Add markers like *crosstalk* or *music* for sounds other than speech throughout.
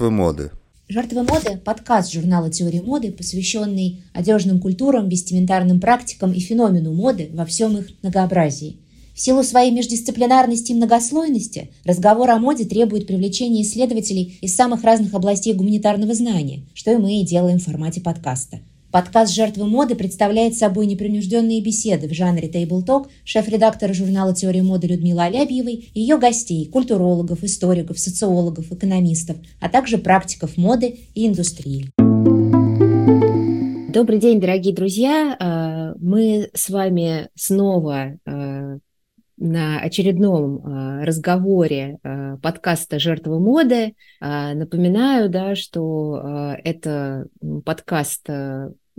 Жертвы моды. «Жертвы моды» – подкаст журнала «Теория моды», посвященный одежным культурам, вестиментарным практикам и феномену моды во всем их многообразии. В силу своей междисциплинарности и многослойности разговор о моде требует привлечения исследователей из самых разных областей гуманитарного знания, что и мы и делаем в формате подкаста – Подкаст «Жертвы моды» представляет собой непринужденные беседы в жанре тейбл-ток шеф-редактора журнала «Теория моды» Людмилы Алябьевой и ее гостей – культурологов, историков, социологов, экономистов, а также практиков моды и индустрии. Добрый день, дорогие друзья! А, мы с вами снова а, на очередном а, разговоре подкаста «Жертвы моды». Напоминаю, да, что это подкаст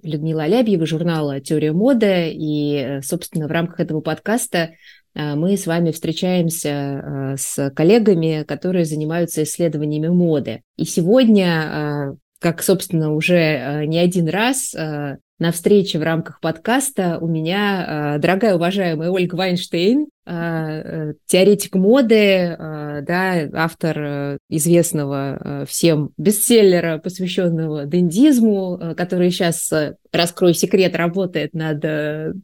Людмила Алябьева, журнала «Теория моды». И, собственно, в рамках этого подкаста а, мы с вами встречаемся а, с коллегами, которые занимаются исследованиями моды. И сегодня, как, собственно, уже не один раз на встрече в рамках подкаста у меня дорогая уважаемая Ольга Вайнштейн, э, теоретик моды, да, автор э, известного э, всем бестселлера, посвященного дендизму, э, который сейчас, раскрою секрет, работает над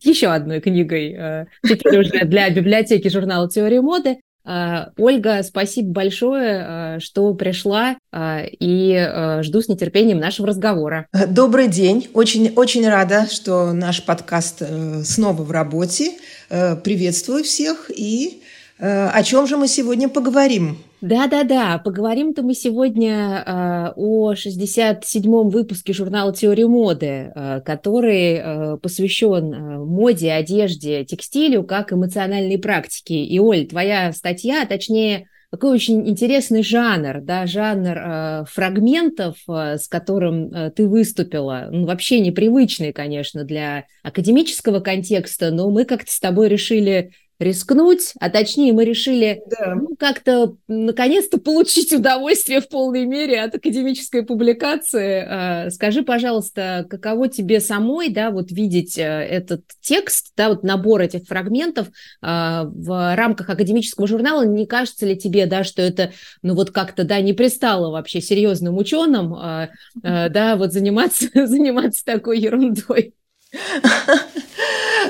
еще одной книгой, теперь уже для библиотеки журнала «Теория моды». Ольга, спасибо большое, что пришла, и жду с нетерпением нашего разговора. Добрый день. Очень, очень рада, что наш подкаст снова в работе. Приветствую всех и Э, о чем же мы сегодня поговорим? Да-да-да, поговорим-то мы сегодня э, о 67-м выпуске журнала «Теория моды», э, который э, посвящен э, моде, одежде, текстилю как эмоциональной практике. И, Оль, твоя статья, точнее, такой очень интересный жанр, да, жанр э, фрагментов, э, с которым э, ты выступила, ну, вообще непривычный, конечно, для академического контекста, но мы как-то с тобой решили рискнуть, а точнее мы решили да. ну, как-то наконец-то получить удовольствие в полной мере от академической публикации. А, скажи, пожалуйста, каково тебе самой, да, вот видеть э, этот текст, да, вот набор этих фрагментов а, в рамках академического журнала? Не кажется ли тебе, да, что это, ну вот как-то, да, не пристало вообще серьезным ученым, а, да, вот заниматься, *laughs* заниматься такой ерундой?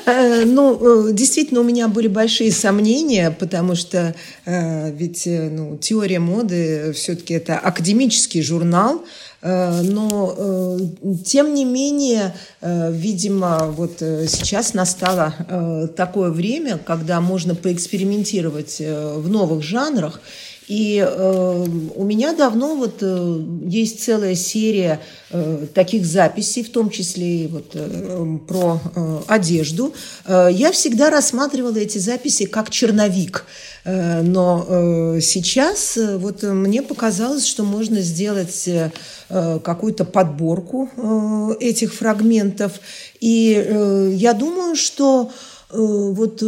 Э, ну, э, действительно, у меня были большие сомнения, потому что э, ведь ну, теория моды все-таки это академический журнал, но тем не менее, видимо, вот сейчас настало такое время, когда можно поэкспериментировать в новых жанрах. И э, у меня давно вот э, есть целая серия э, таких записей, в том числе и вот э, про э, одежду. Э, я всегда рассматривала эти записи как черновик. Э, но э, сейчас э, вот мне показалось, что можно сделать э, какую-то подборку э, этих фрагментов. И э, я думаю, что э, вот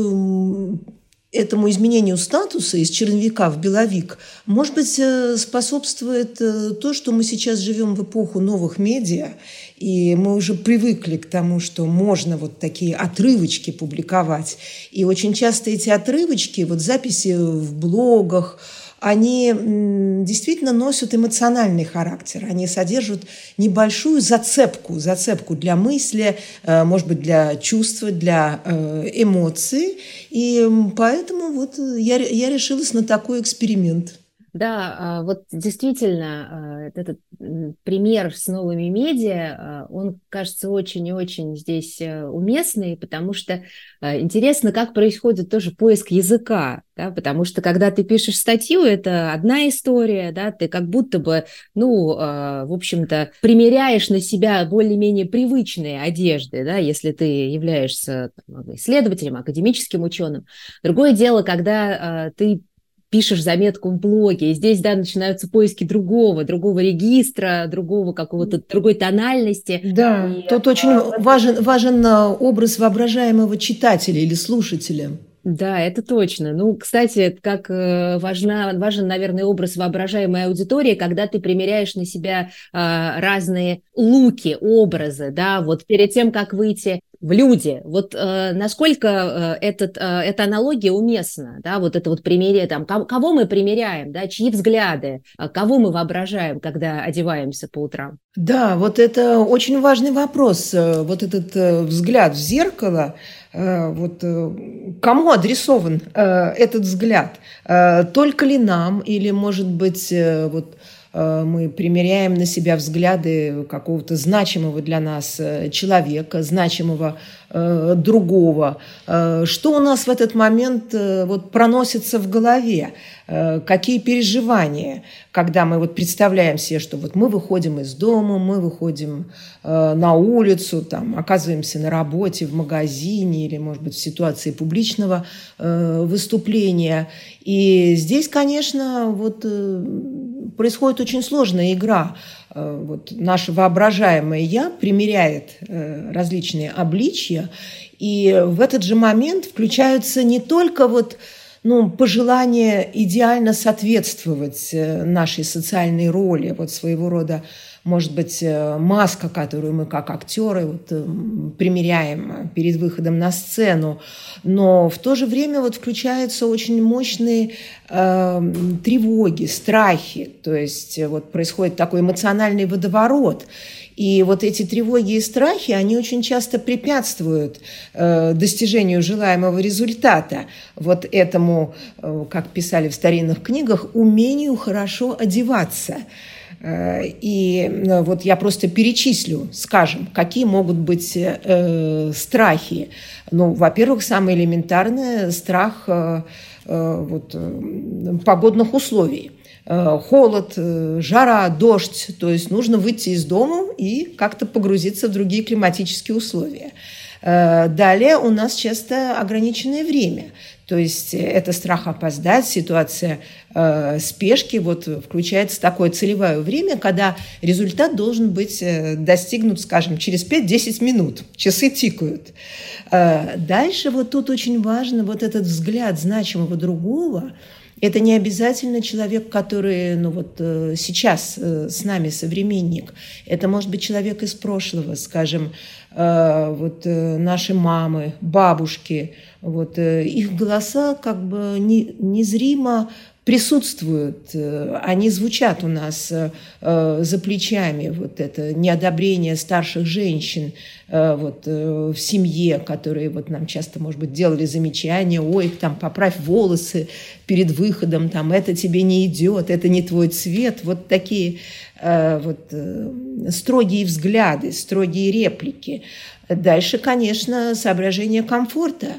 этому изменению статуса из черновика в беловик, может быть, э, способствует э, то, что мы сейчас живем в эпоху новых медиа, и мы уже привыкли к тому, что можно вот такие отрывочки публиковать. И очень часто эти отрывочки, вот записи в блогах, они действительно носят эмоциональный характер. Они содержат небольшую зацепку, зацепку для мысли, э, может быть, для чувства, для э, эмоций. И поэтому вот я, я решилась на такой эксперимент. Да, а, вот действительно, а, этот пример с новыми медиа, а, он кажется очень и очень здесь э, уместный, потому что интересно, как происходит тоже поиск языка, да, потому что когда ты пишешь статью, это одна история, да, ты как будто бы, ну, в общем-то, примеряешь на себя более-менее привычные одежды, да, если ты являешься исследователем, академическим ученым. Другое дело, когда ты пишешь заметку в блоге, и здесь, да, начинаются поиски другого, другого регистра, другого какого-то, другой тональности. Да, и, тут а, очень важен, важен а, образ воображаемого читателя или слушателя. Да, это точно. Ну, кстати, как э, важна, важен, наверное, образ воображаемой аудитории, когда ты примеряешь на себя э, разные луки, образы, да, вот перед тем, как выйти в люди. Вот э, насколько э, этот, э, эта аналогия уместна, да, вот это вот примерие, там, кого мы примеряем, да, чьи взгляды, э, кого мы воображаем, когда одеваемся по утрам? Да, вот это очень важный вопрос. Э, вот этот э, взгляд в зеркало, вот кому адресован этот взгляд? Только ли нам или, может быть, вот Э, мы примеряем на себя взгляды какого-то значимого для нас э, человека, значимого э, другого. Что у нас в этот момент вот проносится в голове? Какие переживания, когда мы вот представляем себе, что вот мы выходим из дома, мы выходим на улицу, там, оказываемся на работе, в магазине или, может быть, в ситуации публичного выступления. И здесь, конечно, вот происходит очень сложная игра. Э, вот наше воображаемое «я» примеряет э, различные обличья, и в этот же момент включаются не только вот ну, пожелание идеально соответствовать э, нашей социальной роли, вот своего рода может быть, э, маска, которую мы как актеры вот, э, примеряем перед выходом на сцену, но в то же время вот включаются очень мощные э, тревоги, страхи, то есть э, вот происходит такой эмоциональный водоворот. И вот эти тревоги и страхи, они очень часто препятствуют э, достижению желаемого результата, вот этому, э, как писали в старинных книгах, умению хорошо одеваться – Э, и э, вот я просто перечислю, скажем, какие могут быть э, страхи. Ну, во-первых, самое элементарное – страх э, э, вот, погодных условий. Холод, жара, дождь. То есть нужно выйти из дома и как-то погрузиться в другие климатические условия. Далее у нас часто ограниченное время. То есть э, это страх опоздать, ситуация э, спешки, вот включается такое целевое время, когда результат должен быть э, достигнут, скажем, через 5-10 минут. Часы тикают. Э, дальше вот тут очень важно вот этот взгляд значимого другого, это не обязательно человек, который ну вот, э, сейчас э, с нами современник. Это может быть человек из прошлого, скажем, э, вот, наши мамы, бабушки. Вот, их голоса как бы незримо присутствуют, они звучат у нас за плечами, вот это неодобрение старших женщин, Э, вот, э, в семье, которые вот нам часто, может быть, делали замечания, ой, там, поправь волосы перед выходом, там, это тебе не идет, это не твой цвет. Вот такие э, вот, строгие взгляды, строгие реплики. Дальше, конечно, соображение комфорта,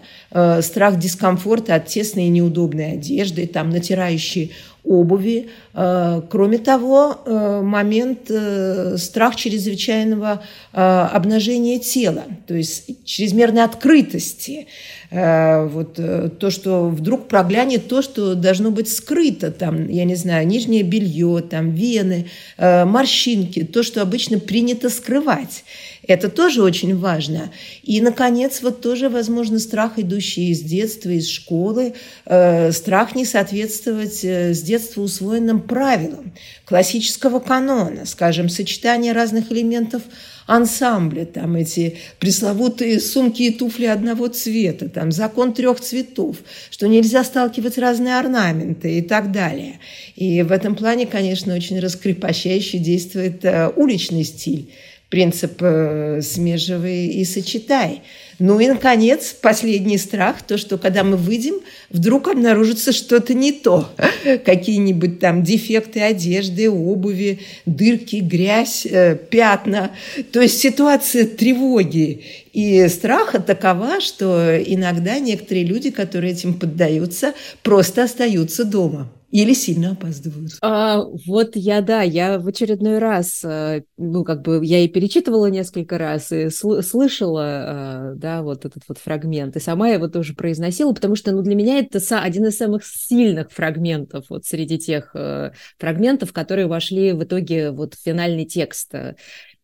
страх дискомфорта от тесной и неудобной одежды, там, натирающие обуви. Э, кроме того, э, момент э, страх чрезвычайного обнажения тела, то есть чрезмерной открытости. Вот то, что вдруг проглянет то, что должно быть скрыто, там, я не знаю, нижнее белье, там, вены, морщинки, то, что обычно принято скрывать. Это тоже очень важно. И, наконец, вот тоже, возможно, страх, идущий из детства, из школы, э, страх не соответствовать э, с детства усвоенным правилам классического канона, скажем, сочетание разных элементов ансамбля, там эти пресловутые сумки и туфли одного цвета, там закон трех цветов, что нельзя сталкивать разные орнаменты и так далее. И в этом плане, конечно, очень раскрепощающе действует э, уличный стиль принцип э, «смеживай и сочетай». Ну и, наконец, последний страх, то, что когда мы выйдем, вдруг обнаружится что-то не то. *laughs* Какие-нибудь там дефекты одежды, обуви, дырки, грязь, э, пятна. То есть ситуация тревоги и страха такова, что иногда некоторые люди, которые этим поддаются, просто остаются дома. Или сильно опаздывают. А, вот я, да, я в очередной раз, э, ну, как бы, я и перечитывала несколько раз, и сл- слышала, э, да, вот этот вот фрагмент, и сама его тоже произносила, потому что, ну, для меня это один из самых сильных фрагментов вот среди тех э, фрагментов, которые вошли в итоге вот в финальный текст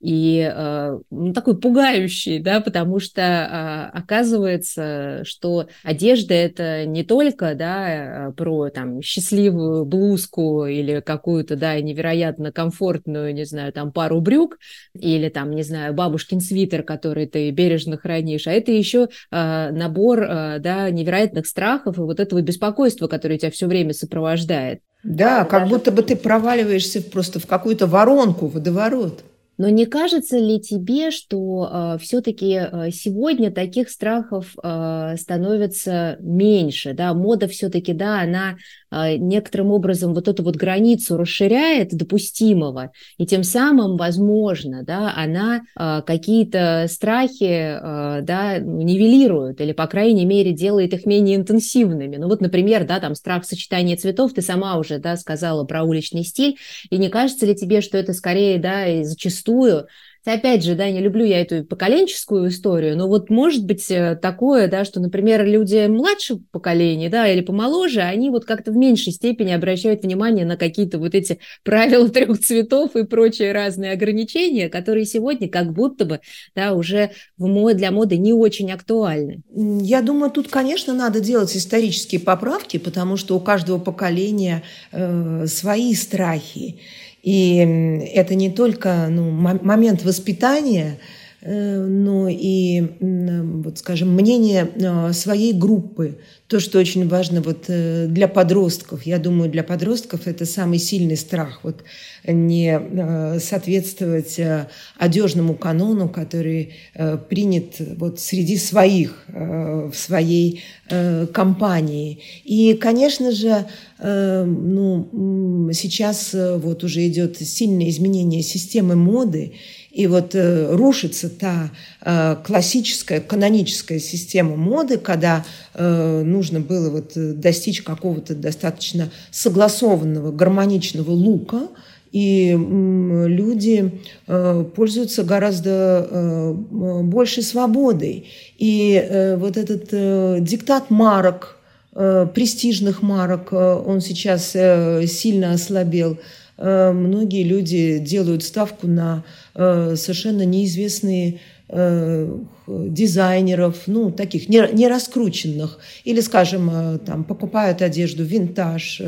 и ну, такой пугающий, да, потому что оказывается, что одежда это не только, да, про там счастливую блузку или какую-то, да, невероятно комфортную, не знаю, там пару брюк или там, не знаю, бабушкин свитер, который ты бережно хранишь, а это еще набор, да, невероятных страхов и вот этого беспокойства, которое тебя все время сопровождает. Да, как будто бы ты проваливаешься просто в какую-то воронку, водоворот. Но не кажется ли тебе, что э, а, все-таки а, сегодня таких страхов э, становится меньше, да, мода все-таки, да, она некоторым образом вот эту вот границу расширяет допустимого, и тем самым, возможно, да, она э, какие-то страхи, э, да, нивелирует или, по крайней мере, делает их менее интенсивными. Ну вот, например, да, там страх сочетания цветов, ты сама уже, да, сказала про уличный стиль, и не кажется ли тебе, что это скорее, да, и зачастую опять же, да, не люблю я эту поколенческую историю, но вот может быть э, такое, да, что, например, люди младшего поколения, да, или помоложе, они вот как-то в меньшей степени обращают внимание на какие-то вот эти *laughs* правила трех цветов и прочие разные ограничения, которые сегодня как будто бы, да, уже в мод, для моды не очень актуальны. Я думаю, тут, конечно, надо делать исторические поправки, потому что у каждого поколения э, свои страхи. И это не только ну, момент воспитания, э, но и, вот, скажем, мнение э, своей группы. То, что очень важно вот э, для подростков. Я думаю, для подростков это самый сильный страх. Вот не соответствовать одежному канону, который принят вот среди своих, в своей компании. И, конечно же, ну, сейчас вот уже идет сильное изменение системы моды, и вот э, рушится та э, классическая, каноническая система моды, когда э, нужно было вот достичь какого-то достаточно согласованного, гармоничного лука, и люди пользуются гораздо большей свободой. И вот этот диктат марок, престижных марок, он сейчас сильно ослабел. Многие люди делают ставку на Э, совершенно неизвестные э, дизайнеров, ну, таких не, не раскрученных, или, скажем, э, там, покупают одежду винтаж,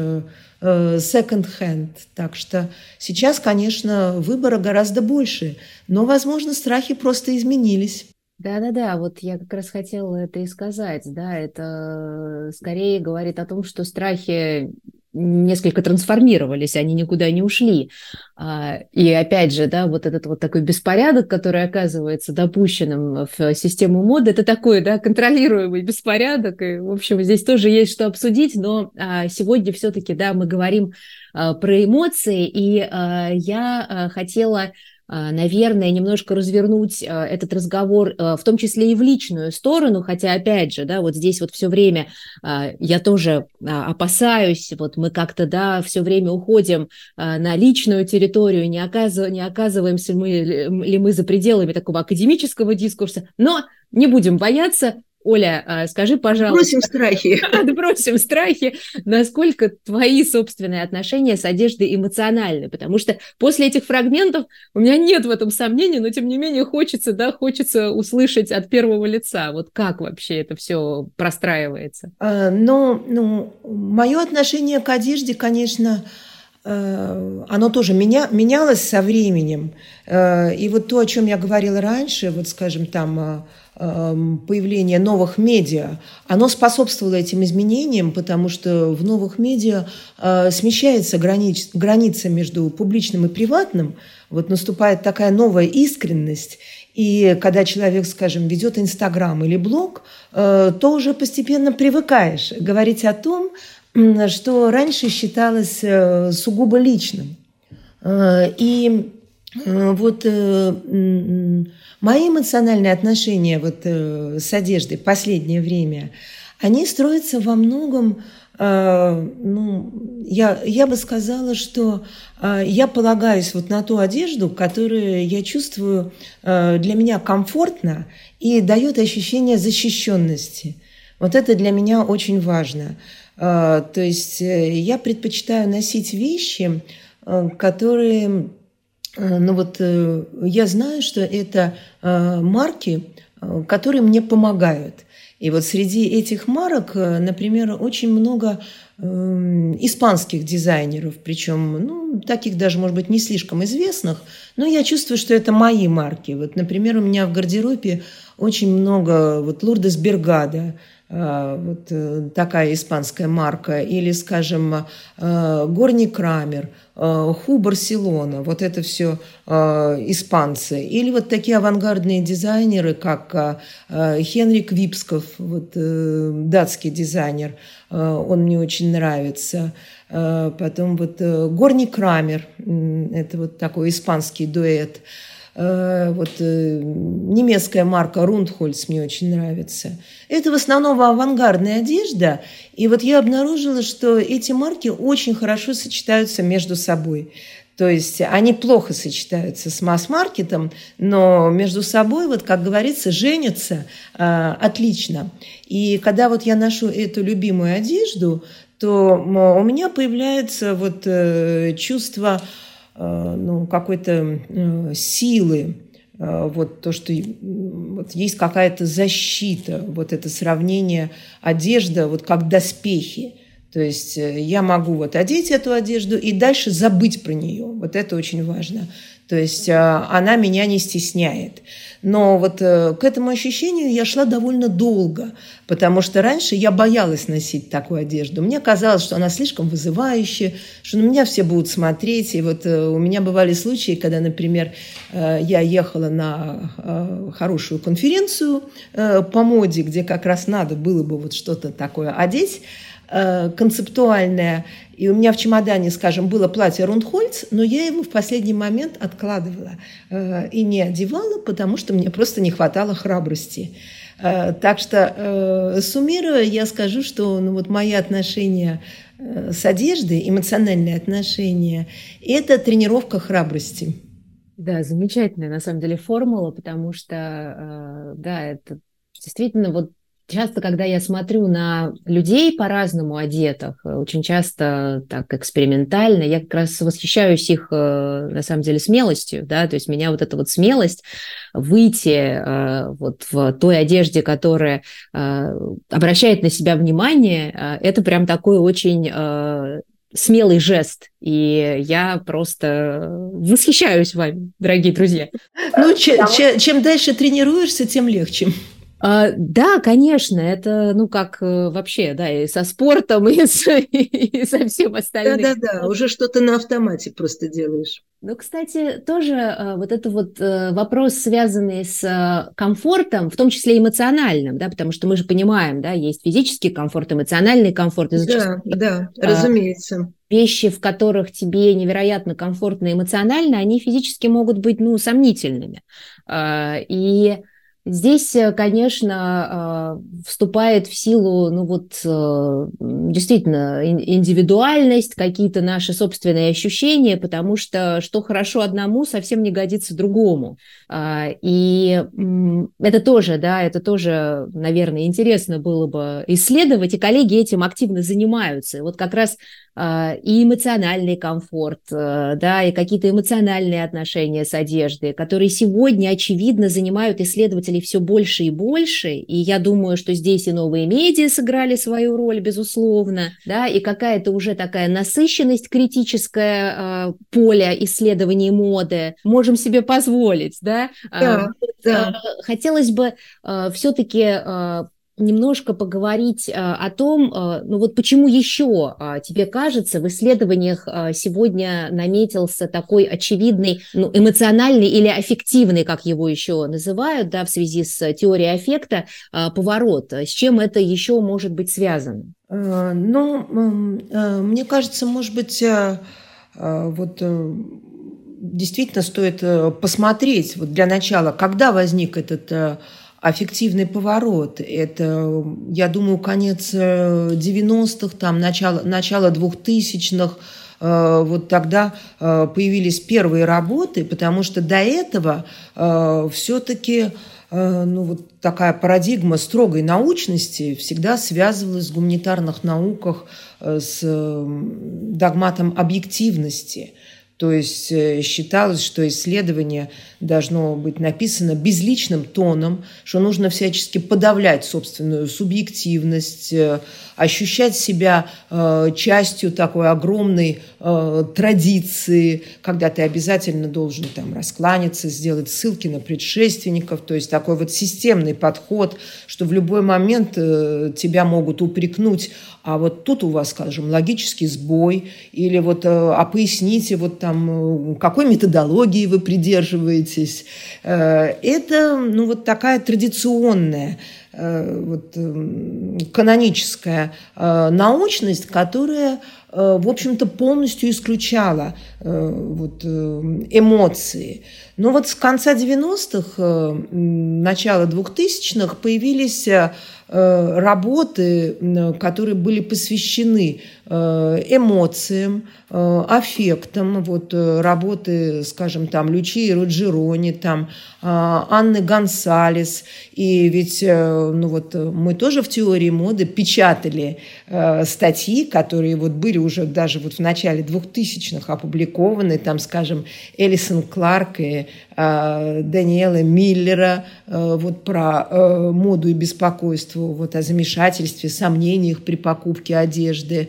секонд-хенд. Так что сейчас, конечно, выбора гораздо больше, но, возможно, страхи просто изменились. Да-да-да, вот я как раз хотела это и сказать, да, это скорее говорит о том, что страхи несколько трансформировались, они никуда не ушли. А, и опять же, да, вот этот вот такой беспорядок, который оказывается допущенным в систему моды, это такой, да, контролируемый беспорядок. И, в общем, здесь тоже есть что обсудить, но а, сегодня все-таки, да, мы говорим а, про эмоции, и я хотела наверное, немножко развернуть а, этот разговор, а, в том числе и в личную сторону, хотя, опять же, да, вот здесь вот все время я тоже опасаюсь, вот мы как-то, да, все время уходим на личную территорию, не, оказыв, не оказываемся мы, ли мы за пределами такого академического дискурса, но не будем бояться, Оля, а, скажи, пожалуйста. Бросим страхи. *laughs* Отбросим страхи. Насколько твои собственные отношения с одеждой эмоциональны? Потому что после этих фрагментов у меня нет в этом сомнений, но тем не менее хочется, да, хочется услышать от первого лица. Вот как вообще это все простраивается? А, ну, ну, мое отношение к одежде, конечно, э, оно тоже меня, менялось со временем. Э, и вот то, о чем я говорила раньше, вот, скажем, там Эм, появление новых медиа, оно способствовало этим изменениям, потому что в новых медиа э, смещается границ, граница между публичным и приватным, вот наступает такая новая искренность, и когда человек, скажем, ведет Инстаграм или блог, э, то уже постепенно привыкаешь говорить о том, что раньше считалось э, сугубо личным. И вот Мои эмоциональные отношения вот, э, с одеждой в последнее время, они строятся во многом, э, ну, я, я бы сказала, что э, я полагаюсь вот на ту одежду, которую я чувствую э, для меня комфортно и дает ощущение защищенности. Вот это для меня очень важно. Э, то есть э, я предпочитаю носить вещи, э, которые Ну вот я знаю, что это марки, которые мне помогают. И вот среди этих марок, например, очень много Эм, испанских дизайнеров, причем, ну, таких даже, может быть, не слишком известных, но я чувствую, что это мои марки. Вот, например, у меня в гардеробе очень много вот Лурдес Бергада, вот э, такая испанская марка, или, скажем, э, Горни Крамер, э, Ху Барселона, вот это все испанцы. Или вот такие авангардные дизайнеры, как Хенрик Випсков, вот датский дизайнер, он мне очень нравится. Потом вот Горни Крамер, это вот такой испанский дуэт. Э, вот э, немецкая марка Рундхольц мне очень нравится. Это в основном авангардная одежда. И вот я обнаружила, что эти марки очень хорошо сочетаются между собой. То есть они плохо сочетаются с масс-маркетом, но между собой, вот как говорится, женятся э, отлично. И когда вот я ношу эту любимую одежду, то у меня появляется вот э, чувство Э, ну, какой-то э, силы, э, вот то, что вот есть какая-то защита, вот это сравнение одежда, вот как доспехи. То есть я могу вот одеть эту одежду и дальше забыть про нее. Вот это очень важно. То есть она меня не стесняет. Но вот э, к этому ощущению я шла довольно долго, потому что раньше я боялась носить такую одежду. Мне казалось, что она слишком вызывающая, что на меня все будут смотреть. И вот э, у меня бывали случаи, когда, например, э, я ехала на хорошую конференцию по моде, где как раз надо было бы вот что-то такое одеть, концептуальное. И у меня в чемодане, скажем, было платье Рундхольц, но я его в последний момент откладывала э, и не одевала, потому что мне просто не хватало храбрости. Э, так что, э, суммируя, я скажу, что ну, вот мои отношения э, с одеждой, эмоциональные отношения, это тренировка храбрости. Да, замечательная на самом деле формула, потому что, э, да, это действительно вот Часто, когда я смотрю на людей по-разному одетых, очень часто так экспериментально, я как раз восхищаюсь их, э, на самом деле, смелостью, да, то есть меня вот эта вот смелость выйти э, вот в той одежде, которая э, обращает на себя внимание, это прям такой очень смелый жест. И я просто восхищаюсь вами, дорогие друзья. Ну, чем, чем дальше тренируешься, тем легче. А, да, конечно, это, ну, как э, вообще, да, и со спортом, *laughs* и, с, и со всем остальным. Да-да-да, уже что-то на автомате просто делаешь. Ну, кстати, тоже э, вот это вот э, вопрос, связанный с комфортом, в том числе эмоциональным, да, потому что мы же понимаем, да, есть физический комфорт, эмоциональный комфорт. Да, да, разумеется. Вещи, в которых тебе невероятно комфортно эмоционально, они физически могут быть, ну, сомнительными. А, и Здесь, э, конечно, э, вступает в силу, ну вот, э, действительно, индивидуальность, какие-то наши собственные ощущения, потому что что хорошо одному, совсем не годится другому. А, и это тоже, да, это тоже, наверное, интересно было бы исследовать, и коллеги этим активно занимаются. И вот как раз и эмоциональный комфорт, э, да, и какие-то эмоциональные отношения с одеждой, которые сегодня, очевидно, занимают исследователей все больше и больше, и я думаю, что здесь и новые медиа сыграли свою роль, безусловно, да, и какая-то уже такая насыщенность критическая э, поля исследований моды можем себе позволить, да. да, э, да. Хотелось бы все-таки немножко поговорить а, о том, а, ну вот почему еще а, тебе кажется, в исследованиях сегодня наметился такой очевидный, ну, эмоциональный или аффективный, как его еще называют, да, в связи с теорией аффекта, поворот. С чем это еще может быть связано? Ну, мне кажется, может быть, вот э, действительно стоит э, посмотреть вот для начала, когда возник этот э, аффективный поворот. Это, я думаю, конец 90-х, э, там, начало, начало 2000-х. Э, вот тогда э, появились первые работы, потому что до этого все-таки ну, вот такая парадигма строгой научности всегда связывалась в гуманитарных науках с догматом объективности – То есть э, считалось, что исследование должно быть написано безличным тоном, что нужно всячески подавлять собственную субъективность, э, ощущать себя э, частью такой огромной традиции, когда ты обязательно должен там раскланяться, сделать ссылки на предшественников, то есть такой вот системный подход, что в любой момент тебя могут упрекнуть, а вот тут у вас, скажем, логический сбой, или вот, а поясните вот там, какой методологии вы придерживаетесь. Э, это, ну, вот такая традиционная э, вот, каноническая э, научность, которая в общем-то, полностью исключала вот, эмоции. Но вот с конца 90-х, начала 2000-х появились работы, которые были посвящены Э, эмоциям, э, аффектам. Вот э, работы, скажем, там, Лючи Руджирони, там, Анны Гонсалес. И ведь ну вот, мы тоже в теории моды печатали статьи, которые вот были уже даже вот в начале 2000-х опубликованы. Там, скажем, Элисон Кларк и Даниэла Миллера вот про моду и беспокойство, вот о замешательстве, сомнениях при покупке одежды.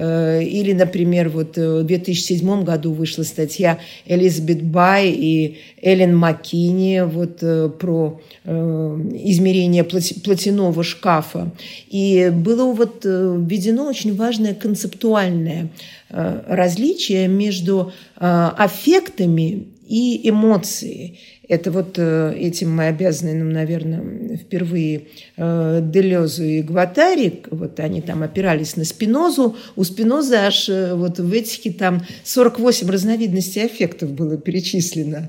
Э, или, например, вот э, в 2007 году вышла статья Элизабет Бай и Эллен Маккини вот э, про измерение платяного шкафа. И было вот введено очень важное концептуальное различие между аффектами и эмоцией. Это вот э, этим мы обязаны, ну, наверное, впервые э, Делезу и Гватари, вот они там опирались на Спинозу. У Спинозы аж э, вот в этике там 48 разновидностей аффектов было перечислено.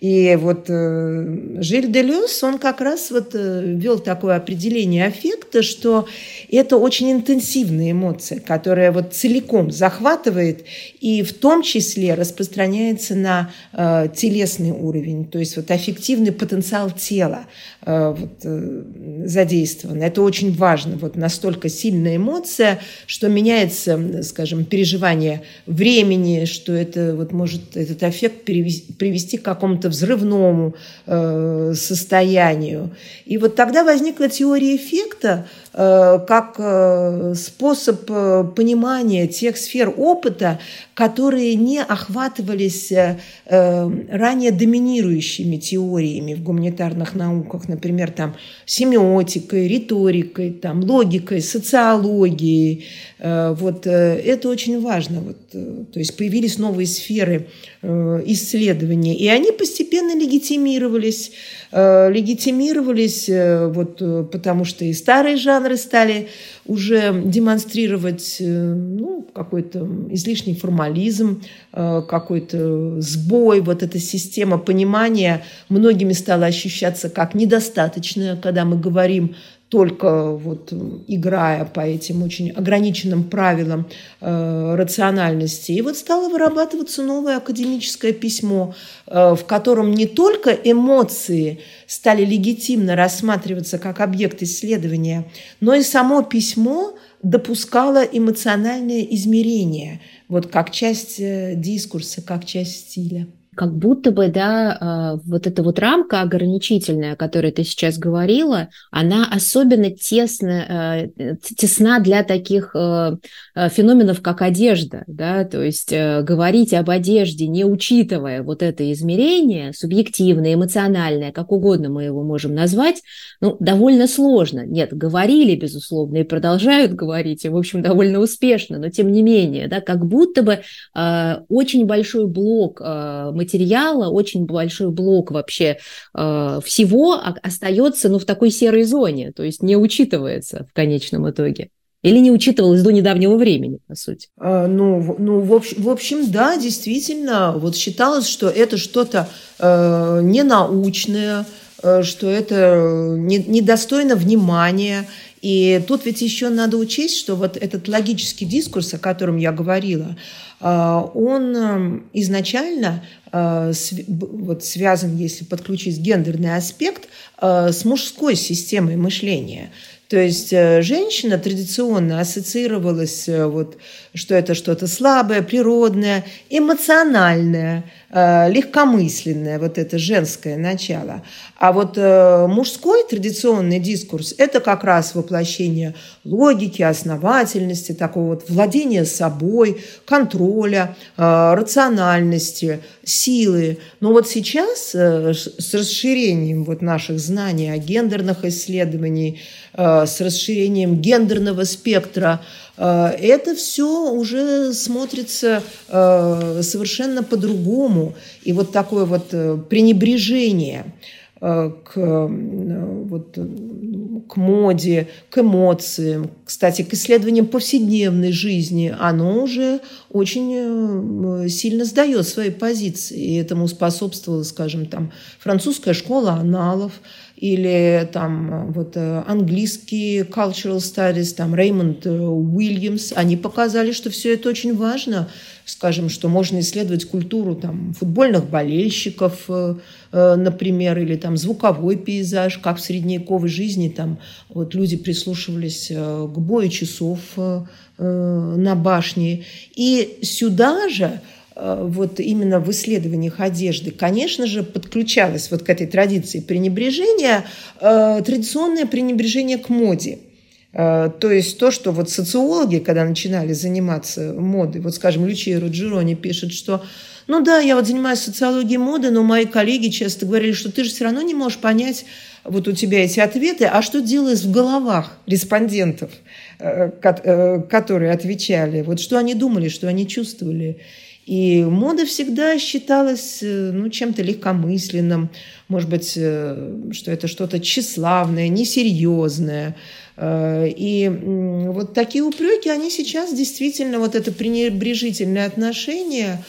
И вот э, Жиль Делюс, он как раз вот э, ввел такое определение аффекта, что это очень интенсивная эмоция, которая вот целиком захватывает и в том числе распространяется на э, телесный уровень, то есть вот аффективный потенциал тела э, вот, э, задействован. Это очень важно. Вот настолько сильная эмоция, что меняется, скажем, переживание времени, что это вот может этот эффект привести, привести к какому-то взрывному э, состоянию. И вот тогда возникла теория эффекта как э, способ э, понимания тех сфер опыта, которые не охватывались э, э, ранее доминирующими теориями в гуманитарных науках, например, там, семиотикой, риторикой, там, логикой, социологией. Э, вот это очень важно. Вот, то есть появились новые сферы исследования, и они постепенно легитимировались легитимировались, вот, потому что и старые жанры стали уже демонстрировать ну, какой-то излишний формализм, э, какой-то сбой. Вот эта система понимания многими стала ощущаться как недостаточная, когда мы говорим только вот играя по этим очень ограниченным правилам э, рациональности. И вот стало вырабатываться новое академическое письмо, э, в котором не только эмоции стали легитимно рассматриваться как объект исследования, но и само письмо допускало эмоциональное измерение, вот как часть э, дискурса, как часть стиля как будто бы, да, а, вот эта вот рамка ограничительная, о которой ты сейчас говорила, она особенно тесно, э, тесна для таких э, э, феноменов, как одежда, да, то есть говорить об одежде, не учитывая вот это измерение, субъективное, эмоциональное, как угодно мы его можем назвать, ну, довольно сложно. Нет, говорили, безусловно, и продолжают говорить, и, в общем, довольно успешно, но тем не менее, да, как будто бы очень большой блок мы материала, очень большой блок вообще э, всего остается ну, в такой серой зоне, то есть не учитывается в конечном итоге. Или не учитывалось до недавнего времени, по сути? А, ну, ну в, общем, в общем, да, действительно, вот считалось, что это что-то э, ненаучное, э, что это не, недостойно внимания. И тут ведь еще надо учесть, что вот этот логический дискурс, о котором я говорила, э, он э, изначально вот связан, если подключить гендерный аспект, с мужской системой мышления. То есть э, женщина традиционно ассоциировалась, э, вот, что это что-то слабое, природное, эмоциональное, э, легкомысленное, вот это женское начало. А вот мужской традиционный дискурс – это как раз воплощение логики, основательности, такого вот владения собой, контроля, рациональности, силы. Но вот сейчас с расширением вот наших знаний о гендерных исследованиях, с расширением гендерного спектра, э, это все уже смотрится э, совершенно по-другому. И вот такое вот пренебрежение к, вот, к моде, к эмоциям, кстати, к исследованиям повседневной жизни, оно уже очень сильно сдает свои позиции. И этому способствовала, скажем, там, французская школа аналов, или там вот э, английский cultural studies, там Реймонд э, Уильямс, они показали, что все это очень важно, скажем, что можно исследовать культуру там футбольных болельщиков, э, например, или там звуковой пейзаж, как в средневековой жизни там вот люди прислушивались к бою часов на башне. И сюда же Э, вот именно в исследованиях одежды, конечно же, подключалось вот к этой традиции пренебрежения, э, традиционное пренебрежение к моде. Э, то есть то, что вот социологи, когда начинали заниматься модой, вот, скажем, Лючия Роджерони пишет, что ну да, я вот занимаюсь социологией моды, но мои коллеги часто говорили, что ты же все равно не можешь понять, вот у тебя эти ответы, а что делалось в головах респондентов, которые отвечали, вот что они думали, что они чувствовали. И мода всегда считалась э, ну, чем-то легкомысленным, может быть, э, что это что-то тщеславное, несерьезное. Э, и вот такие упреки, они сейчас действительно, вот это пренебрежительное отношение,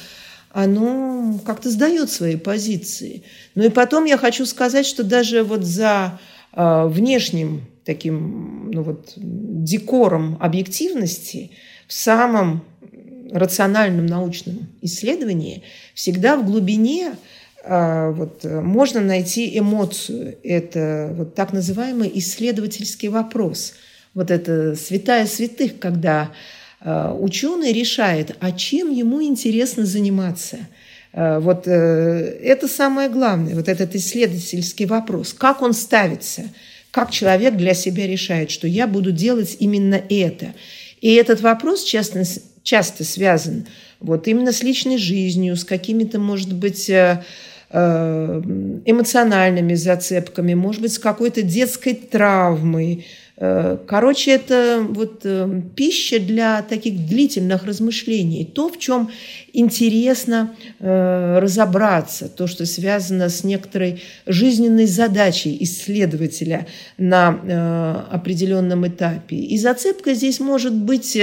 оно как-то сдает свои позиции. Ну и потом я хочу сказать, что даже вот за внешним таким ну вот, декором объективности в самом рациональном научном исследовании всегда в глубине а, вот, можно найти эмоцию. Это вот так называемый исследовательский вопрос. Вот это святая святых, когда а, ученый решает, а чем ему интересно заниматься. А, вот э, это самое главное, вот этот исследовательский вопрос. Как он ставится? Как человек для себя решает, что я буду делать именно это? И этот вопрос, часто, часто связан вот именно с личной жизнью, с какими-то, может быть, э, э, эмоциональными зацепками, может быть, с какой-то детской травмой, Э, короче, это вот пища для таких длительных размышлений. То, в чем интересно разобраться, то, что связано с некоторой жизненной задачей исследователя на определенном этапе. И зацепка здесь может быть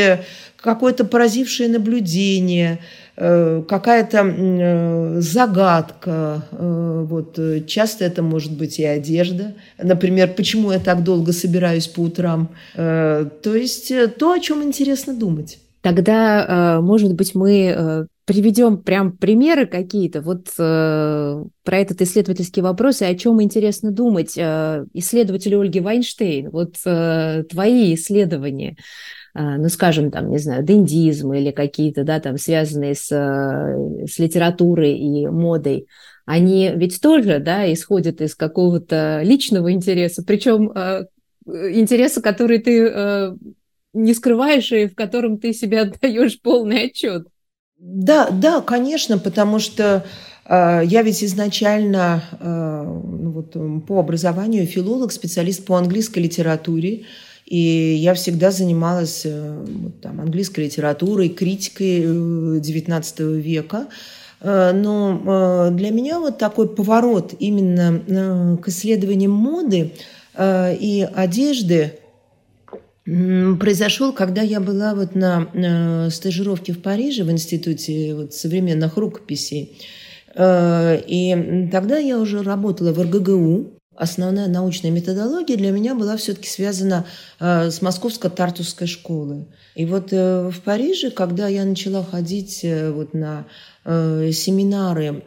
какое-то поразившее наблюдение – Э, какая-то э, загадка. Э, вот. Часто это может быть и одежда. Например, почему я так долго собираюсь по утрам. То есть то, о чем интересно думать. Тогда, может быть, мы приведем прям примеры какие-то вот э, про этот исследовательский вопрос и о чем интересно думать э, исследователю Ольги Вайнштейн. Вот э, твои исследования. А, ну, скажем, там, не знаю, дендизм или какие-то, да, там, связанные с, э, с литературой и модой, они ведь тоже, да, исходят из какого-то личного интереса, причем э, интереса, который ты э, не скрываешь и в котором ты себе *laughs* отдаешь полный отчет. Да, да, конечно, потому что я ведь изначально ну, вот, по образованию филолог, специалист по английской литературе. И я всегда занималась э, там, английской литературой, критикой XIX э, века. Э, но для меня вот такой поворот именно к исследованиям моды и одежды произошел, когда я была вот на стажировке в Париже в Институте вот современных рукописей. И тогда я уже работала в РГГУ, основная научная методология для меня была все-таки связана э, с московско-тартусской школой. И вот э, в Париже, когда я начала ходить э, вот на семинары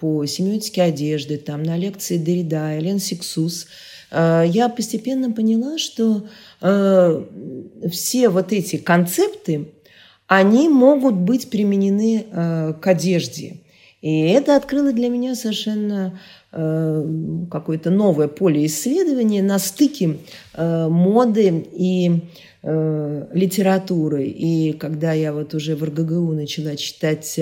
по семиотике одежды, там, на лекции Derrida, Элен Сиксус, я постепенно поняла, что все вот эти концепты, они могут быть применены к одежде. И это открыло для меня совершенно Э, какое-то новое поле исследования на стыке э, моды и э, литературы. И когда я вот уже в РГГУ начала читать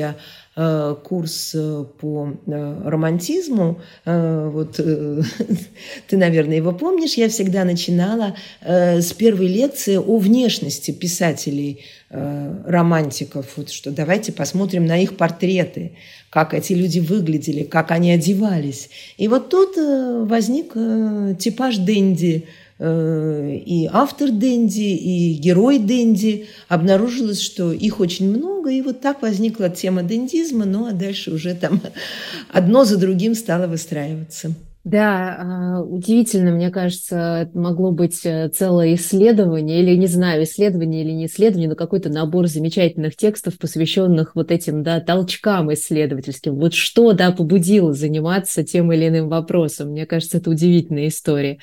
курс по романтизму, вот *laughs* ты, наверное, его помнишь, я всегда начинала с первой лекции о внешности писателей романтиков, вот что давайте посмотрим на их портреты, как эти люди выглядели, как они одевались. И вот тут э, возник э, типаж Дэнди, э, и автор Дэнди, и герой Дэнди. Обнаружилось, что их очень много, и вот так возникла тема дендизма, ну а дальше уже там *laughs* одно за другим стало выстраиваться. Да, а, удивительно, мне кажется, это могло быть э, целое исследование, или, не знаю, исследование или не исследование, но какой-то набор замечательных текстов, посвященных вот этим, да, толчкам исследовательским. Вот что, да, побудило заниматься тем или иным вопросом. Мне кажется, это удивительная история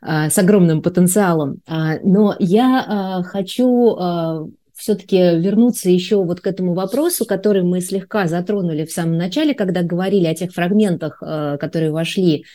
а, с огромным потенциалом. А, но я хочу все-таки вернуться еще вот к этому вопросу, который мы слегка затронули в самом начале, когда говорили о тех фрагментах, э, которые вошли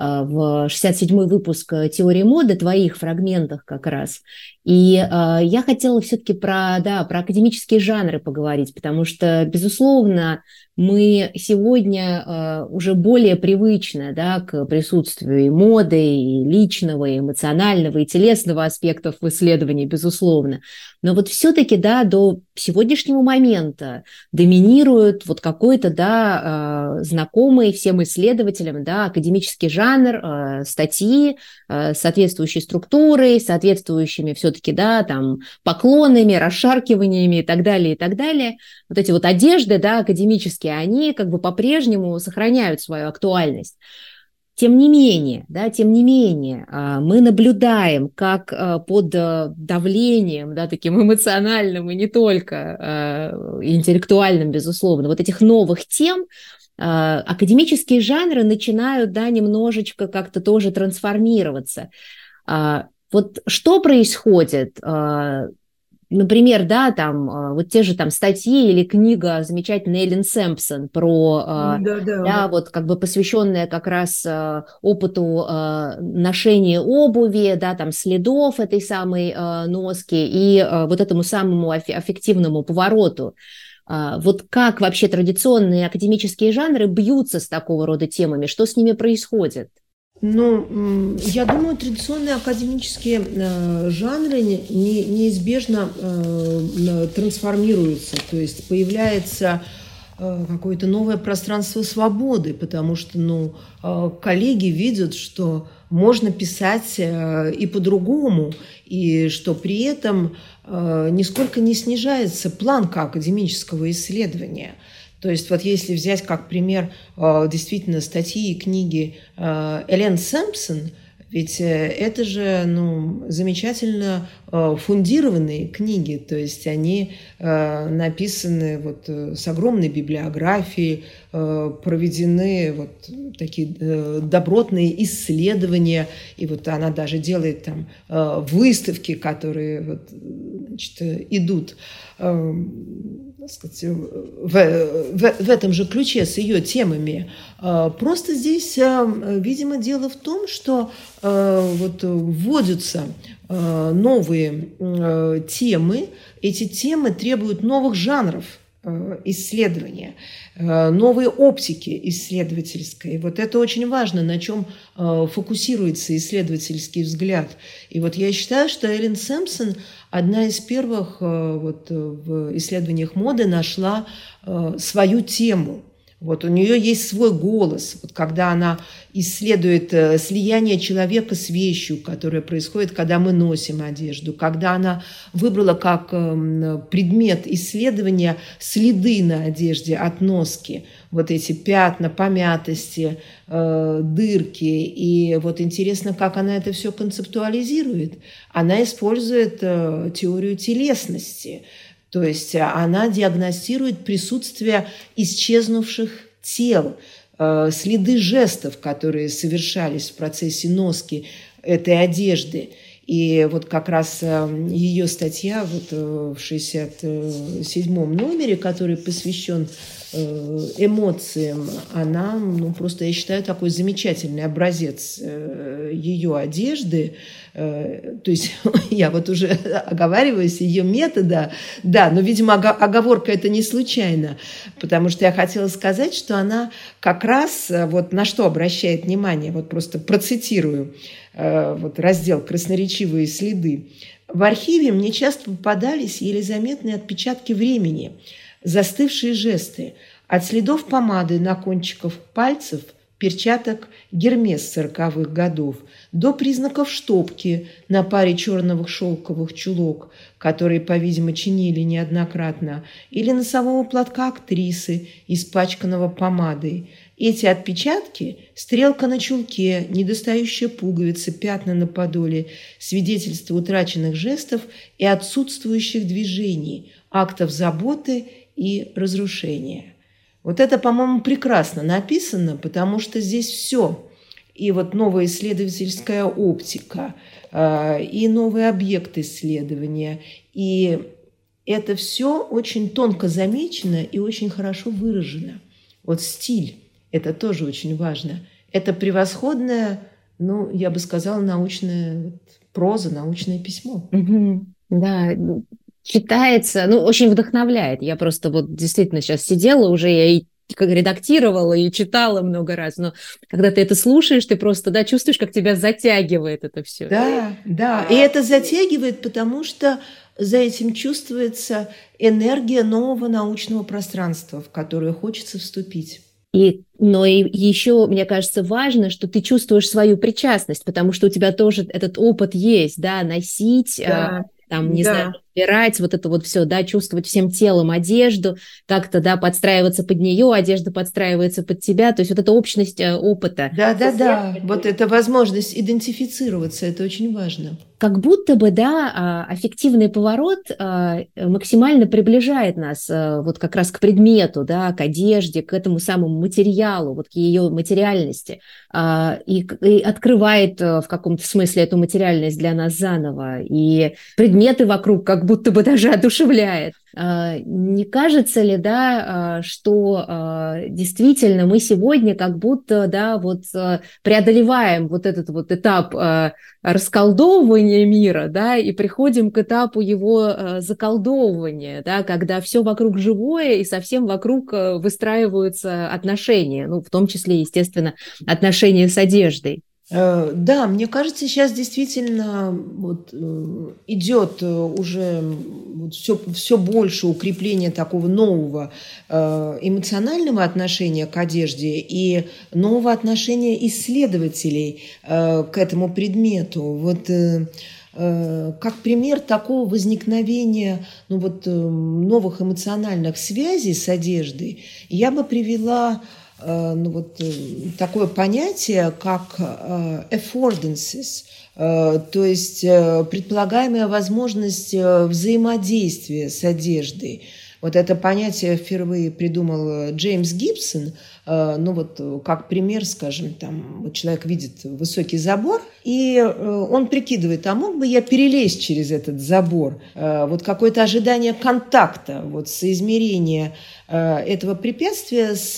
в 67-й выпуск теории моды, твоих фрагментах как раз. И э, я хотела все-таки про, да, про академические жанры поговорить, потому что, безусловно, мы сегодня э, уже более привычны да, к присутствию и моды, и личного, и эмоционального, и телесного аспектов в исследовании, безусловно. Но вот все-таки да, до сегодняшнего момента доминирует вот какой-то да, э, знакомый всем исследователям да, академический жанр, э, статьи, э, соответствующей структурой, соответствующими все-таки да, там, поклонами, расшаркиваниями и так далее, и так далее. Вот эти вот одежды да, академические, они как бы по-прежнему сохраняют свою актуальность. Тем не менее, да, тем не менее, а, мы наблюдаем, как а, под давлением, да, таким эмоциональным и не только интеллектуальным, безусловно, вот этих новых тем, академические жанры начинают, да, немножечко как-то тоже трансформироваться. Вот что происходит? например, да, там а, вот те же там статьи или книга замечательная Эллен Сэмпсон про, а, да, да. да, вот как бы посвященная как раз а, опыту ношения обуви, да, там следов этой самой носки и вот этому самому аффективному повороту. Вот как вообще традиционные академические жанры бьются с такого рода темами, что с ними происходит? Ну, я думаю, традиционные академические э, жанры не, неизбежно э, трансформируются, то есть появляется э, какое-то новое пространство свободы, потому что ну, коллеги видят, что можно писать и по-другому, и что при этом нисколько не снижается планка академического исследования – то есть вот если взять как пример э, действительно статьи и книги э, Элен Сэмпсон, ведь э, это же ну, замечательно фундированные книги, то есть они написаны вот с огромной библиографией, проведены вот такие добротные исследования, и вот она даже делает там выставки, которые вот, значит, идут. Эм, сказать, в, в, в этом же ключе с ее темами. А, просто здесь, а, видимо, дело в том, что а, вот вводятся новые темы, эти темы требуют новых жанров исследования, новые оптики исследовательской. Вот это очень важно, на чем фокусируется исследовательский взгляд. И вот я считаю, что Эллен Сэмпсон – одна из первых э, вот, э, в исследованиях моды нашла э, свою тему. Вот у нее есть свой голос, вот когда она исследует э, слияние человека с вещью, которое происходит, когда мы носим одежду, когда она выбрала как эм, предмет исследования следы на одежде от носки, вот эти пятна, помятости, э, дырки. И вот интересно, как она это все концептуализирует. Она использует э, теорию телесности – то есть э, она диагностирует присутствие исчезнувших тел, э, следы жестов, которые совершались в процессе носки этой одежды. И вот как раз э, ее статья вот в 67-м номере, который посвящен эмоциям, она, ну, просто, я считаю, такой замечательный образец ее одежды, Э, то есть *laughs* я вот уже *laughs* оговариваюсь ее метода, да, но, видимо, оговорка это не случайно, потому что я хотела сказать, что она как раз э, вот на что обращает внимание, вот просто процитирую э, вот раздел «Красноречивые следы». В архиве мне часто попадались еле заметные отпечатки времени, застывшие жесты, от следов помады на кончиках пальцев – перчаток Гермес сороковых годов, до признаков штопки на паре черных шелковых чулок, которые, по-видимому, чинили неоднократно, или носового платка актрисы, испачканного помадой. Эти отпечатки – стрелка на чулке, недостающая пуговица, пятна на подоле, свидетельство утраченных жестов и отсутствующих движений, актов заботы и разрушения. Вот это, по-моему, прекрасно написано, потому что здесь все. И вот новая исследовательская оптика, а, и новый объект исследования. И это все очень тонко замечено и очень хорошо выражено. Вот стиль – это тоже очень важно. Это превосходная, ну, я бы сказала, научная проза, научное письмо. Да, читается, ну, очень вдохновляет. Я просто вот действительно сейчас сидела уже, я и как редактировала и читала много раз, но когда ты это слушаешь, ты просто, да, чувствуешь, как тебя затягивает это все. Да, да, и это затягивает, потому что за этим чувствуется энергия нового научного пространства, в которое хочется вступить. И, но и еще, мне кажется, важно, что ты чувствуешь свою причастность, потому что у тебя тоже этот опыт есть, да, носить, да. там, не да. знаю, разбирать вот это вот все, да, чувствовать всем телом одежду, как-то, да, подстраиваться под нее, одежда подстраивается под тебя, то есть вот эта общность э, опыта. Да, да, да, вот эта возможность идентифицироваться, это очень важно. Как будто бы, да, а, аффективный поворот а, максимально приближает нас э, вот как раз к предмету, да, к одежде, к этому самому материалу, вот к ее материальности, а, и, и открывает э, в каком-то смысле эту материальность для нас заново, и предметы вокруг как будто бы даже одушевляет. А, не кажется ли, да, а, что а, действительно мы сегодня как будто, да, вот преодолеваем вот этот вот этап расколдовывания мира, да, и приходим к этапу его заколдовывания, да, когда все вокруг живое и совсем вокруг выстраиваются отношения, ну, в том числе, естественно, отношения с одеждой. Э, да, мне кажется, сейчас действительно вот, э, идет э, уже все, все больше укрепление такого нового эмоционального отношения к одежде и нового отношения исследователей к этому предмету. Вот как пример такого возникновения ну вот, новых эмоциональных связей с одеждой, я бы привела ну, вот, э, такое понятие, как э, affordances, то есть предполагаемая возможность взаимодействия с одеждой. Вот это понятие впервые придумал Джеймс Гибсон. Ну вот как пример, скажем, там вот человек видит высокий забор, и он прикидывает, а мог бы я перелезть через этот забор? Вот какое-то ожидание контакта, вот соизмерение Э, этого препятствия с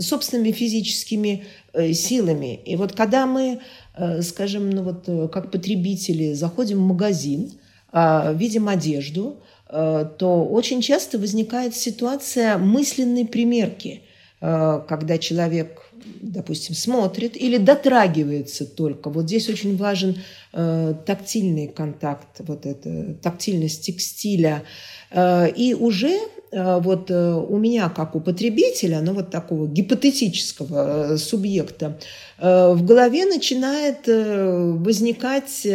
собственными физическими э, силами. И вот когда мы, э, скажем, ну вот как потребители заходим в магазин, а, видим одежду, то очень часто возникает ситуация мысленной примерки, когда человек допустим, смотрит или дотрагивается только. Вот здесь очень важен э, тактильный контакт, вот это, тактильность текстиля. Э, и уже э, вот э, у меня, как у потребителя, ну вот такого гипотетического э, субъекта, э, в голове начинает э, возникать...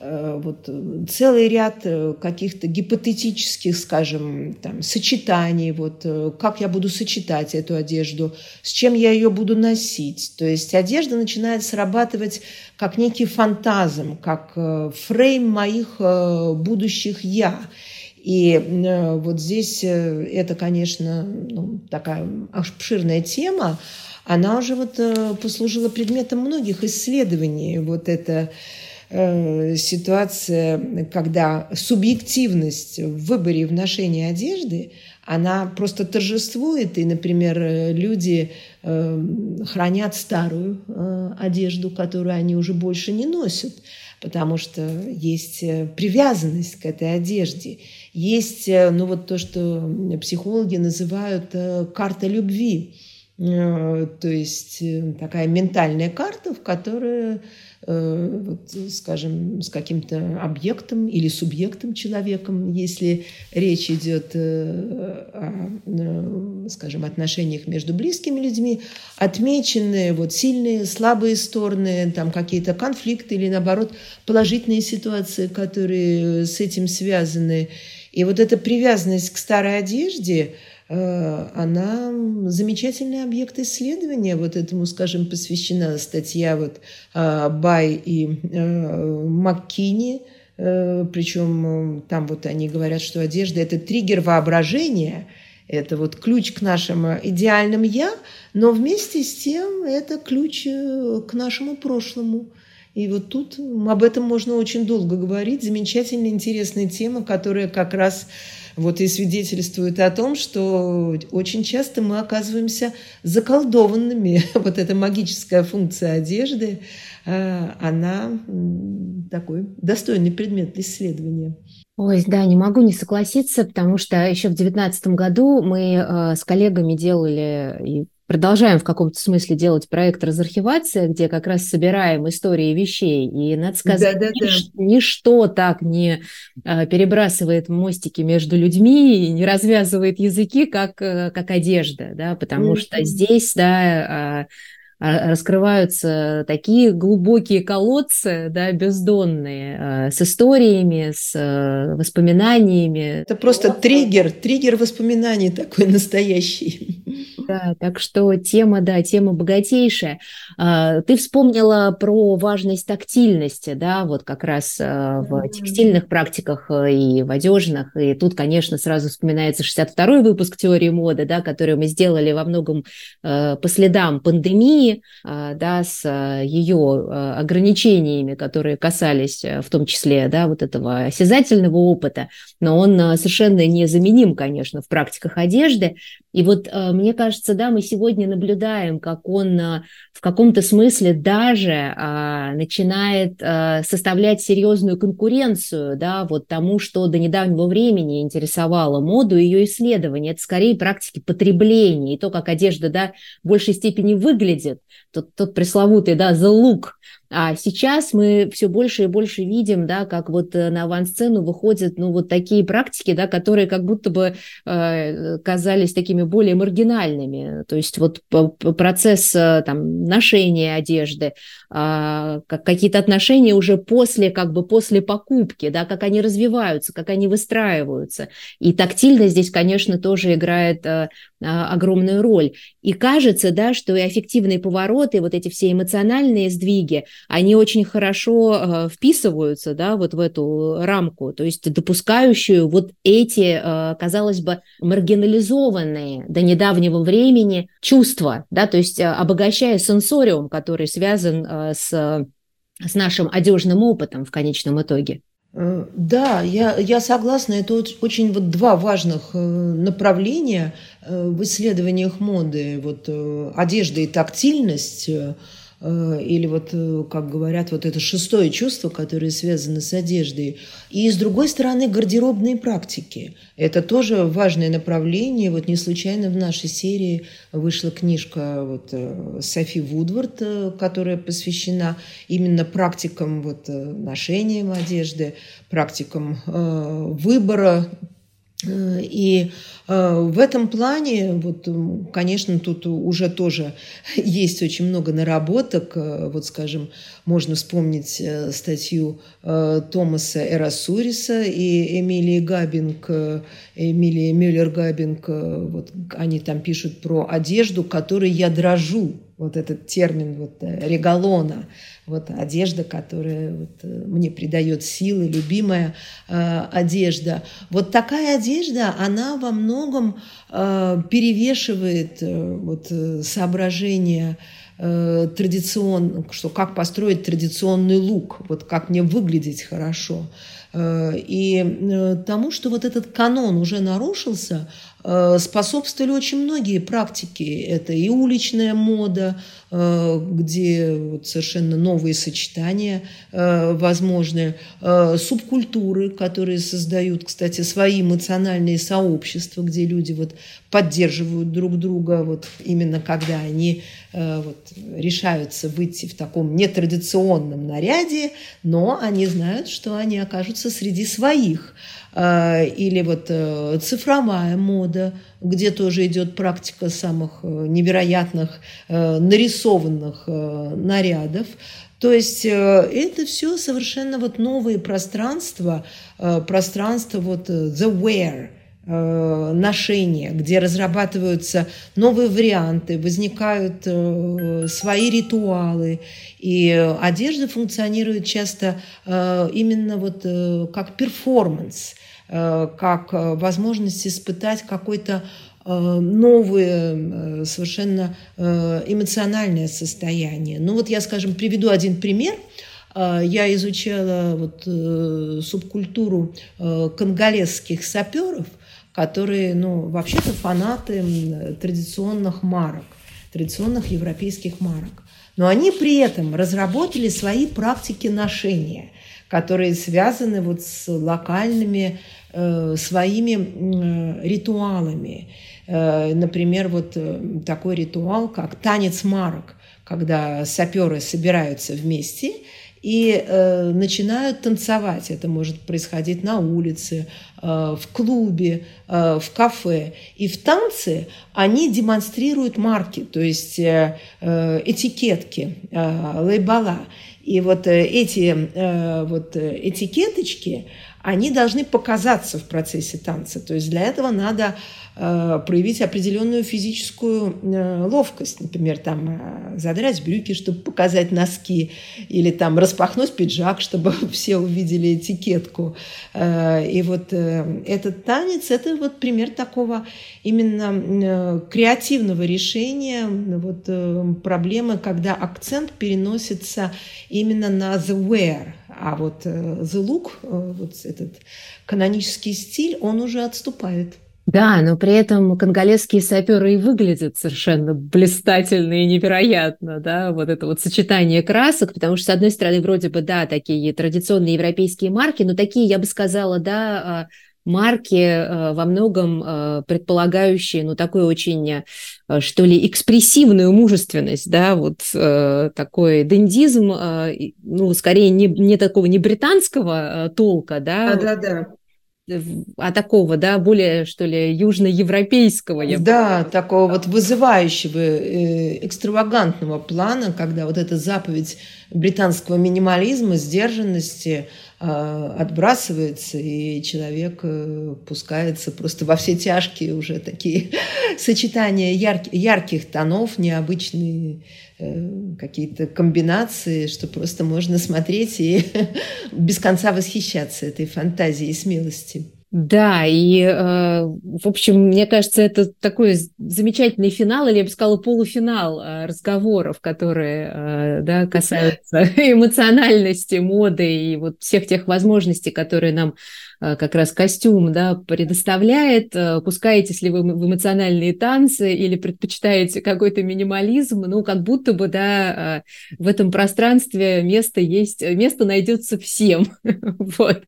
Э, Э, вот целый ряд э, каких-то гипотетических, скажем, там, сочетаний, вот, э, как я буду сочетать эту одежду, с чем я ее буду носить. То есть одежда начинает срабатывать как некий фантазм, как фрейм моих будущих «я». И вот здесь это, конечно, ну, такая обширная тема, она уже вот послужила предметом многих исследований. Вот это Э, ситуация, когда субъективность в выборе и в ношении одежды, она просто торжествует, и, например, люди э, хранят старую э, одежду, которую они уже больше не носят, потому что есть привязанность к этой одежде. Есть, ну вот то, что психологи называют карта любви, то есть такая ментальная карта, в которой Э, вот, скажем, с каким-то объектом или субъектом человеком, если речь идет э, о, э, скажем, отношениях между близкими людьми, отмеченные вот сильные, слабые стороны, там какие-то конфликты или, наоборот, положительные ситуации, которые с этим связаны. И вот эта привязанность к старой одежде – Э, она замечательный объект исследования. Вот этому, скажем, посвящена статья вот э, Бай и э, Маккини. Причем там вот они говорят, что одежда – это триггер воображения, это вот ключ к нашему идеальным «я», но вместе с тем это ключ к нашему прошлому. И вот тут об этом можно очень долго говорить. Замечательная, интересная тема, которая как раз вот и свидетельствует о том, что очень часто мы оказываемся заколдованными. *laughs* Вот эта магическая функция одежды, э, она такой достойный предмет исследования. Ой, да, не могу не согласиться, потому что еще в 2019 году мы э, с коллегами делали и продолжаем в каком-то смысле делать проект «Разархивация», где как раз собираем истории вещей. И, надо сказать, да, да, нич- да. ничто так не э, перебрасывает мостики между людьми и не развязывает языки, как, э, как одежда, да, потому mm-hmm. что здесь, да, э, раскрываются такие глубокие колодцы, да, бездонные, с историями, с воспоминаниями. Это просто триггер, триггер воспоминаний такой настоящий. Да, так что тема, да, тема богатейшая. А, ты вспомнила про важность тактильности, да, вот как раз а, в текстильных практиках э, и в одежных. И тут, конечно, сразу вспоминается 62-й выпуск теории моды, да, который мы сделали во многом по следам пандемии, а, да, с ее ограничениями, которые касались в том числе, да, вот этого осязательного опыта, но он совершенно незаменим, конечно, в практиках одежды. И вот мне кажется, да, мы сегодня наблюдаем, как он а, в каком-то смысле даже а, начинает а, составлять серьезную конкуренцию, да, вот тому, что до недавнего времени интересовало моду и ее исследование. Это скорее практики потребления и то, как одежда, да, в большей степени выглядит. Тот, тот пресловутый, да, the look, а сейчас мы все больше и больше видим, да, как вот э, на авансцену выходят, ну, вот такие практики, да, которые как будто бы э, казались такими более маргинальными. То есть вот процесс э, там ношения одежды, э, какие-то отношения уже после, как бы после покупки, да, как они развиваются, как они выстраиваются. И тактильность здесь, конечно, тоже играет э, огромную роль. И кажется, да, что и эффективные повороты, вот эти все эмоциональные сдвиги, они очень хорошо э, вписываются, да, вот в эту рамку, то есть допускающую вот эти, э, казалось бы, маргинализованные до недавнего времени чувства, да, то есть обогащая сенсориум, который связан с, с нашим одежным опытом в конечном итоге. Э, да, я, я согласна. Это очень вот два важных э, направления э, в исследованиях моды. Вот одежда и тактильность. Э, или вот, э, как говорят, вот это шестое чувство, которое связано с одеждой. И с другой стороны, гардеробные практики. Это тоже важное направление. Вот не случайно в нашей серии вышла книжка вот э, Софи Вудвард, которая посвящена именно практикам вот ношения одежды, практикам выбора и э, в этом плане, вот, конечно, тут уже тоже *laughs* есть очень много наработок. Э, вот, скажем, можно вспомнить э, статью Томаса Эрасуриса и Эмилии Габинг, Эмилии Мюллер-Габинг. Вот, они там пишут про одежду, которой я дрожу. Вот этот термин вот, регалона вот одежда, которая вот, э, мне придает силы, любимая э, одежда. Вот такая одежда, она во многом э, перевешивает э, вот, э, соображения э, традицион, что как построить традиционный лук, вот как мне выглядеть хорошо. Э, и тому, что вот этот канон уже нарушился, способствовали очень многие практики. Это и уличная мода, Э, где вот совершенно новые сочетания э, возможны, э, субкультуры, которые создают, кстати, свои эмоциональные сообщества, где люди вот поддерживают друг друга, вот именно когда они вот, решаются выйти в таком нетрадиционном наряде, но они знают, что они окажутся среди своих. Или вот цифровая мода – где тоже идет практика самых э, невероятных э, нарисованных э, нарядов. То есть это все совершенно вот новые пространства, пространство вот the wear, ношения, где разрабатываются новые варианты, возникают свои ритуалы. И одежда функционирует часто именно вот как перформанс – Э, как э, возможность испытать какое-то э, новое, совершенно эмоциональное состояние. Ну вот я, скажем, приведу один пример. Я изучала вот субкультуру конголезских саперов, которые, ну, вообще-то фанаты традиционных марок, традиционных европейских марок. Но они при этом разработали свои практики ношения, которые связаны вот с локальными Э, своими э, ритуалами. Э, например, вот такой ритуал, как танец марок, когда саперы собираются вместе и э, начинают танцевать. Это может происходить на улице, э, в клубе, э, в кафе. И в танце они демонстрируют марки, то есть э, этикетки, э, лейбала. И вот эти э, вот этикеточки, они должны показаться в процессе танца. То есть для этого надо э, проявить определенную физическую э, ловкость. Например, там э, задрать брюки, чтобы показать носки, или там распахнуть пиджак, чтобы *laughs* все увидели этикетку. Э, и вот э, этот танец – это вот пример такого именно э, креативного решения вот, э, проблемы, когда акцент переносится именно на the wear – а вот э, The Look, э, вот этот канонический стиль, он уже отступает. Да, но при этом конголезские саперы и выглядят совершенно блистательно и невероятно, да, вот это вот сочетание красок, потому что, с одной стороны, вроде бы, да, такие традиционные европейские марки, но такие, я бы сказала, да, а, марки э, во многом э, предполагающие, ну, такой очень, э, что ли, экспрессивную мужественность, да, вот такой дендизм, ну, скорее не, не такого, не британского толка, да. Да-да-да а такого, да, более, что ли, южноевропейского. Я да, понимаю. такого вот вызывающего, э, экстравагантного плана, когда вот эта заповедь британского минимализма, сдержанности, а, отбрасывается, и человек э, пускается просто во все тяжкие уже такие *laughs* сочетания ярких, ярких тонов, необычные э, какие-то комбинации, что просто можно смотреть и *laughs* без конца восхищаться этой фантазией и смелости. Да, и, э, в общем, мне кажется, это такой замечательный финал, или я бы сказала, полуфинал э, разговоров, которые э, да, касаются *laughs* эмоциональности, моды и вот всех тех возможностей, которые нам Э, как раз костюм да, предоставляет. Э, пускаетесь ли вы в эмоциональные танцы или предпочитаете какой-то минимализм, ну, как будто бы, да, э, в этом пространстве место есть, место найдется всем. *laughs* вот.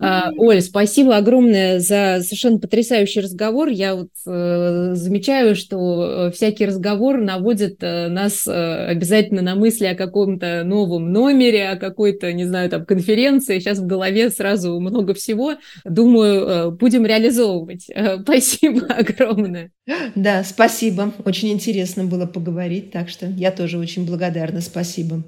Оля, спасибо огромное за совершенно потрясающий разговор. Я вот замечаю, что всякий разговор наводит нас обязательно на мысли о каком-то новом номере, о какой-то, не знаю, там, конференции. Сейчас в голове сразу много всего, думаю, э, будем реализовывать. Э, спасибо *laughs* огромное. Да, спасибо. Очень интересно было поговорить, так что я тоже очень благодарна. Спасибо.